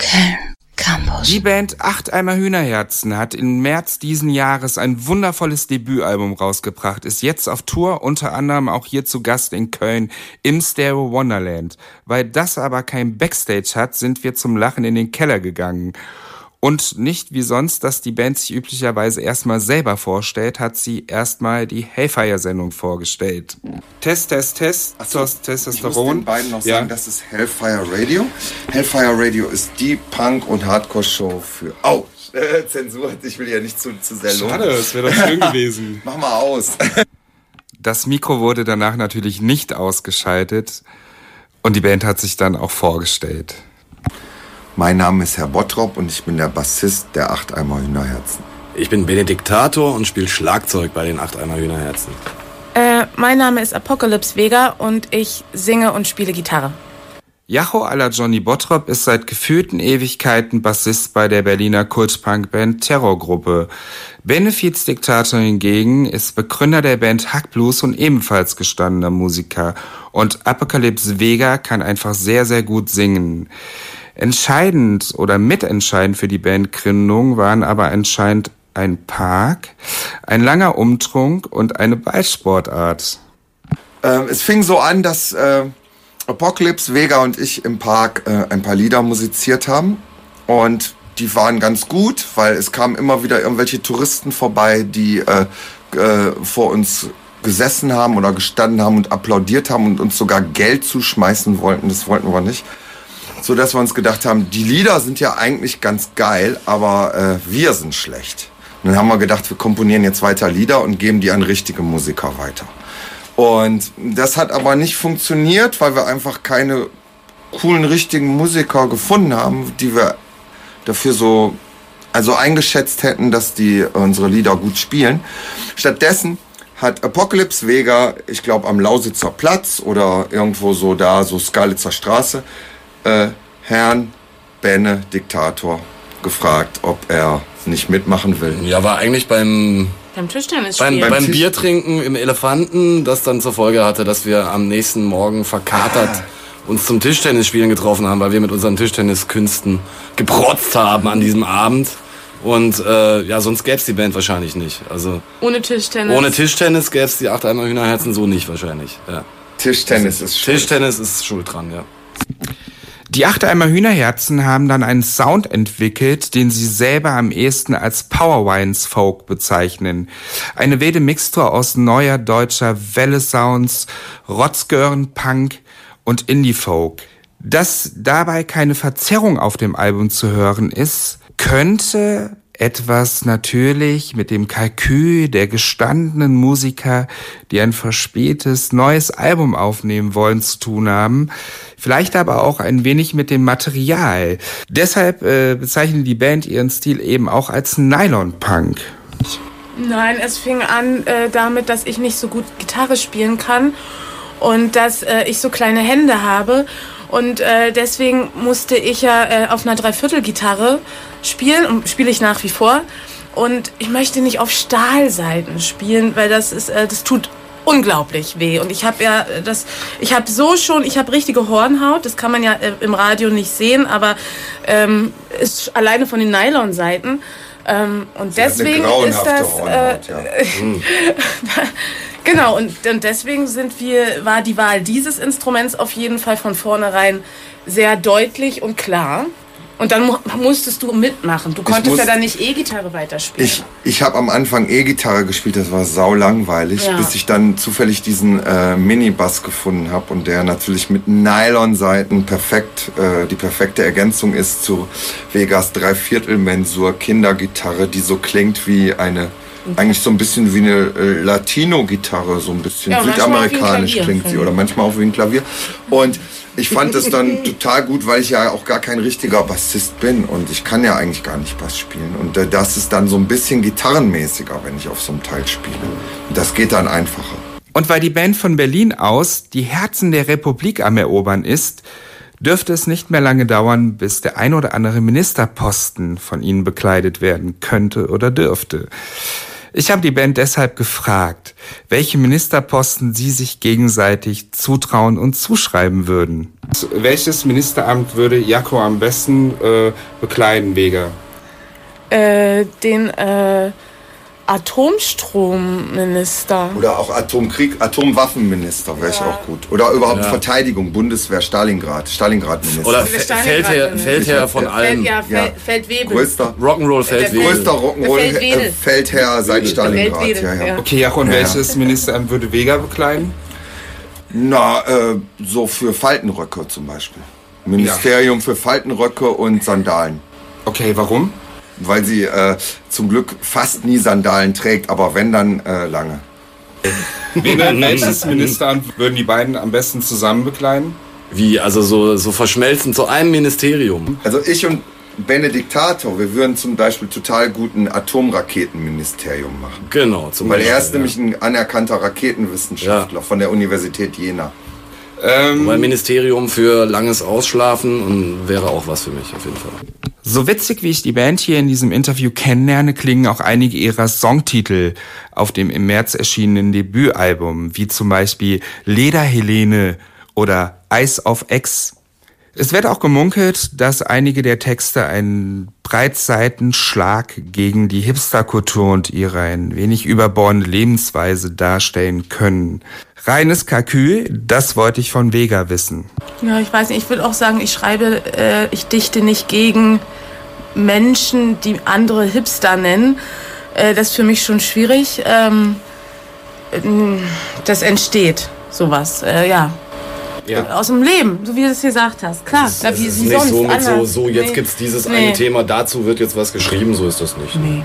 Köln Campus. Die Band Acht Eimer Hühnerherzen hat im März diesen Jahres ein wundervolles Debütalbum rausgebracht, ist jetzt auf Tour, unter anderem auch hier zu Gast in Köln im Stereo Wonderland. Weil das aber kein Backstage hat, sind wir zum Lachen in den Keller gegangen. Und nicht wie sonst, dass die Band sich üblicherweise erstmal selber vorstellt, hat sie erstmal die Hellfire-Sendung vorgestellt. Test, Test, Test, so, Testosteron. Ich muss den beiden noch sagen, das ist Hellfire Radio. Hellfire Radio ist die Punk- und Hardcore-Show für... Oh, äh, Zensur, ich will ja nicht zu, zu sehr loben. Schade, das wäre doch schön gewesen. Mach mal aus. Das Mikro wurde danach natürlich nicht ausgeschaltet und die Band hat sich dann auch vorgestellt. Mein Name ist Herr Bottrop und ich bin der Bassist der Achteimer Hühnerherzen. Ich bin Benediktator und spiele Schlagzeug bei den Achteimer Hühnerherzen. Äh, mein Name ist Apocalypse Vega und ich singe und spiele Gitarre. Jacho à la Johnny Bottrop ist seit gefühlten Ewigkeiten Bassist bei der Berliner Kultpunk-Band Terrorgruppe. Benefiz Diktator hingegen ist Begründer der Band Hack Blues und ebenfalls gestandener Musiker. Und Apocalypse Vega kann einfach sehr, sehr gut singen. Entscheidend oder mitentscheidend für die Bandgründung waren aber anscheinend ein Park, ein langer Umtrunk und eine Ballsportart. Ähm, es fing so an, dass äh, Apocalypse, Vega und ich im Park äh, ein paar Lieder musiziert haben. Und die waren ganz gut, weil es kamen immer wieder irgendwelche Touristen vorbei, die äh, äh, vor uns gesessen haben oder gestanden haben und applaudiert haben und uns sogar Geld zuschmeißen wollten. Das wollten wir nicht so dass wir uns gedacht haben, die Lieder sind ja eigentlich ganz geil, aber äh, wir sind schlecht. Und dann haben wir gedacht, wir komponieren jetzt weiter Lieder und geben die an richtige Musiker weiter. Und das hat aber nicht funktioniert, weil wir einfach keine coolen, richtigen Musiker gefunden haben, die wir dafür so also eingeschätzt hätten, dass die unsere Lieder gut spielen. Stattdessen hat Apocalypse Vega, ich glaube am Lausitzer Platz oder irgendwo so da, so Skalitzer Straße, äh, Herrn Benne Diktator gefragt, ob er nicht mitmachen will. Ja, war eigentlich beim beim Tischtennis beim, spielen. beim Biertrinken im Elefanten, das dann zur Folge hatte, dass wir am nächsten Morgen verkatert ah. uns zum Tischtennisspielen getroffen haben, weil wir mit unseren Tischtenniskünsten geprotzt haben an diesem Abend. Und äh, ja, sonst gäbe es die Band wahrscheinlich nicht. Also ohne Tischtennis. Ohne Tischtennis gäbe es die acht Eimer Hühnerherzen so nicht wahrscheinlich. Ja. Tischtennis ist schuld. Tischtennis ist schuld dran, ja. Die Achteimer Hühnerherzen haben dann einen Sound entwickelt, den sie selber am ehesten als Powerwines Folk bezeichnen. Eine wilde Mixtur aus neuer deutscher Welle Sounds, Rotzgören Punk und Indie Folk. Dass dabei keine Verzerrung auf dem Album zu hören ist, könnte etwas natürlich mit dem Kalkül der gestandenen Musiker, die ein verspätes neues Album aufnehmen wollen, zu tun haben. Vielleicht aber auch ein wenig mit dem Material. Deshalb äh, bezeichnet die Band ihren Stil eben auch als Nylon-Punk. Nein, es fing an äh, damit, dass ich nicht so gut Gitarre spielen kann und dass äh, ich so kleine Hände habe und äh, deswegen musste ich ja äh, auf einer Dreiviertelgitarre spielen und spiele ich nach wie vor. Und ich möchte nicht auf Stahlseiten spielen, weil das ist, äh, das tut unglaublich weh. Und ich habe ja äh, das, ich habe so schon, ich habe richtige Hornhaut. Das kann man ja äh, im Radio nicht sehen, aber ähm, ist alleine von den Nylonseiten. Ähm, und Sie deswegen ist das. Hornhaut, äh, ja. Genau, und, und deswegen sind wir, war die Wahl dieses Instruments auf jeden Fall von vornherein sehr deutlich und klar. Und dann mu musstest du mitmachen. Du konntest ja dann nicht E-Gitarre weiterspielen. Ich, ich habe am Anfang E-Gitarre gespielt, das war sau langweilig, ja. bis ich dann zufällig diesen äh, Mini-Bass gefunden habe und der natürlich mit Nylon-Seiten perfekt, äh, die perfekte Ergänzung ist zu Vegas Dreiviertel-Mensur Kindergitarre, die so klingt wie eine eigentlich so ein bisschen wie eine äh, Latino-Gitarre, so ein bisschen ja, südamerikanisch klingt sie oder manchmal auch wie ein Klavier. Und ich fand es dann total gut, weil ich ja auch gar kein richtiger Bassist bin und ich kann ja eigentlich gar nicht Bass spielen. Und äh, das ist dann so ein bisschen gitarrenmäßiger, wenn ich auf so einem Teil spiele. Und das geht dann einfacher. Und weil die Band von Berlin aus die Herzen der Republik am Erobern ist, dürfte es nicht mehr lange dauern, bis der ein oder andere Ministerposten von ihnen bekleidet werden könnte oder dürfte. Ich habe die Band deshalb gefragt, welche Ministerposten sie sich gegenseitig zutrauen und zuschreiben würden. Welches Ministeramt würde Jaco am besten äh, bekleiden, Vega? Äh, den äh, Atomstromminister. Oder auch Atomkrieg, Atomwaffenminister wäre ich auch gut. Oder überhaupt Ja. Verteidigung, Bundeswehr, Stalingrad, Stalingrad-Minister. Oder Stalingrad- Feldherr, Feldherr von Feld, allen. ja, Fel, Ja. Feldwebel. größter, Rock'n'Roll Feldwebel. größter Rock'n'Roll äh, Feldherr seit Stalingrad. Ja, ja. ja. Okay, und Ja, ja. welches Ministeramt würde Vega bekleiden? Na, äh, so für Faltenröcke zum Beispiel. Ministerium für Faltenröcke und Sandalen. Okay, warum? Weil sie äh, zum Glück fast nie Sandalen trägt, aber wenn dann äh, lange. Welches Ministeramt würden die beiden am besten zusammen bekleiden? Wie, also so, so verschmelzen zu einem Ministerium. Also ich und Benediktator, wir würden zum Beispiel total guten Atomraketenministerium machen. Genau, zum Weil Beispiel. er ist ja. nämlich ein anerkannter Raketenwissenschaftler von der Universität Jena. Ähm, Weil Ministerium für langes Ausschlafen und wäre auch was für mich auf jeden Fall. So witzig, wie ich die Band hier in diesem Interview kennenlerne, klingen auch einige ihrer Songtitel auf dem im März erschienenen Debütalbum, wie zum Beispiel Lederhelene oder Eis auf Ex. Es wird auch gemunkelt, dass einige der Texte einen Breitseitenschlag gegen die Hipsterkultur und ihre ein wenig überbordende Lebensweise darstellen können. Reines Kalkül, das wollte ich von Vega wissen. Ja, ich weiß nicht, ich würde auch sagen, ich schreibe, äh, ich dichte nicht gegen Menschen, die andere Hipster nennen. Äh, das ist für mich schon schwierig. Ähm, ähm, das entsteht, sowas, äh, ja. Ja. Aus dem Leben, so wie du es gesagt hast. Klar, Es ist, wie, es ist nicht sonst so mit so, so jetzt Nee. gibt's dieses Nee. eine Thema, dazu wird jetzt was geschrieben, so ist das nicht. Nee.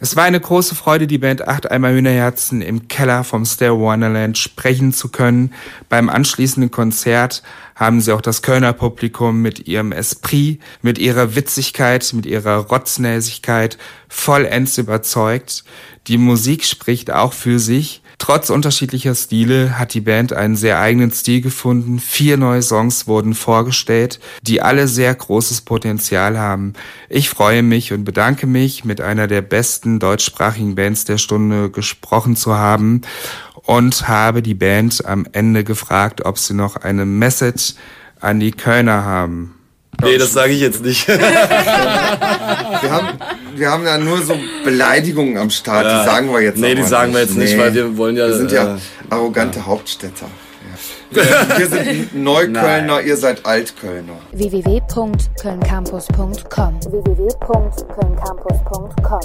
Es war eine große Freude, die Band Acht Eimer Hühnerherzen im Keller vom Stair Wonderland sprechen zu können. Beim anschließenden Konzert haben sie auch das Kölner Publikum mit ihrem Esprit, mit ihrer Witzigkeit, mit ihrer Rotznäsigkeit vollends überzeugt. Die Musik spricht auch für sich. Trotz unterschiedlicher Stile hat die Band einen sehr eigenen Stil gefunden. Vier neue Songs wurden vorgestellt, die alle sehr großes Potenzial haben. Ich freue mich und bedanke mich, mit einer der besten deutschsprachigen Bands der Stunde gesprochen zu haben und habe die Band am Ende gefragt, ob sie noch eine Message an die Kölner haben. Nee, das sage ich jetzt nicht. Wir haben, wir haben ja nur so Beleidigungen am Start, die sagen wir jetzt Nee, die sagen wir jetzt nicht, weil wir wollen ja, Wir sind ja äh, arrogante Hauptstädter. Ja. Wir sind Neuköllner, ihr seid Altkölner. www.kölncampus.com www.kölncampus.com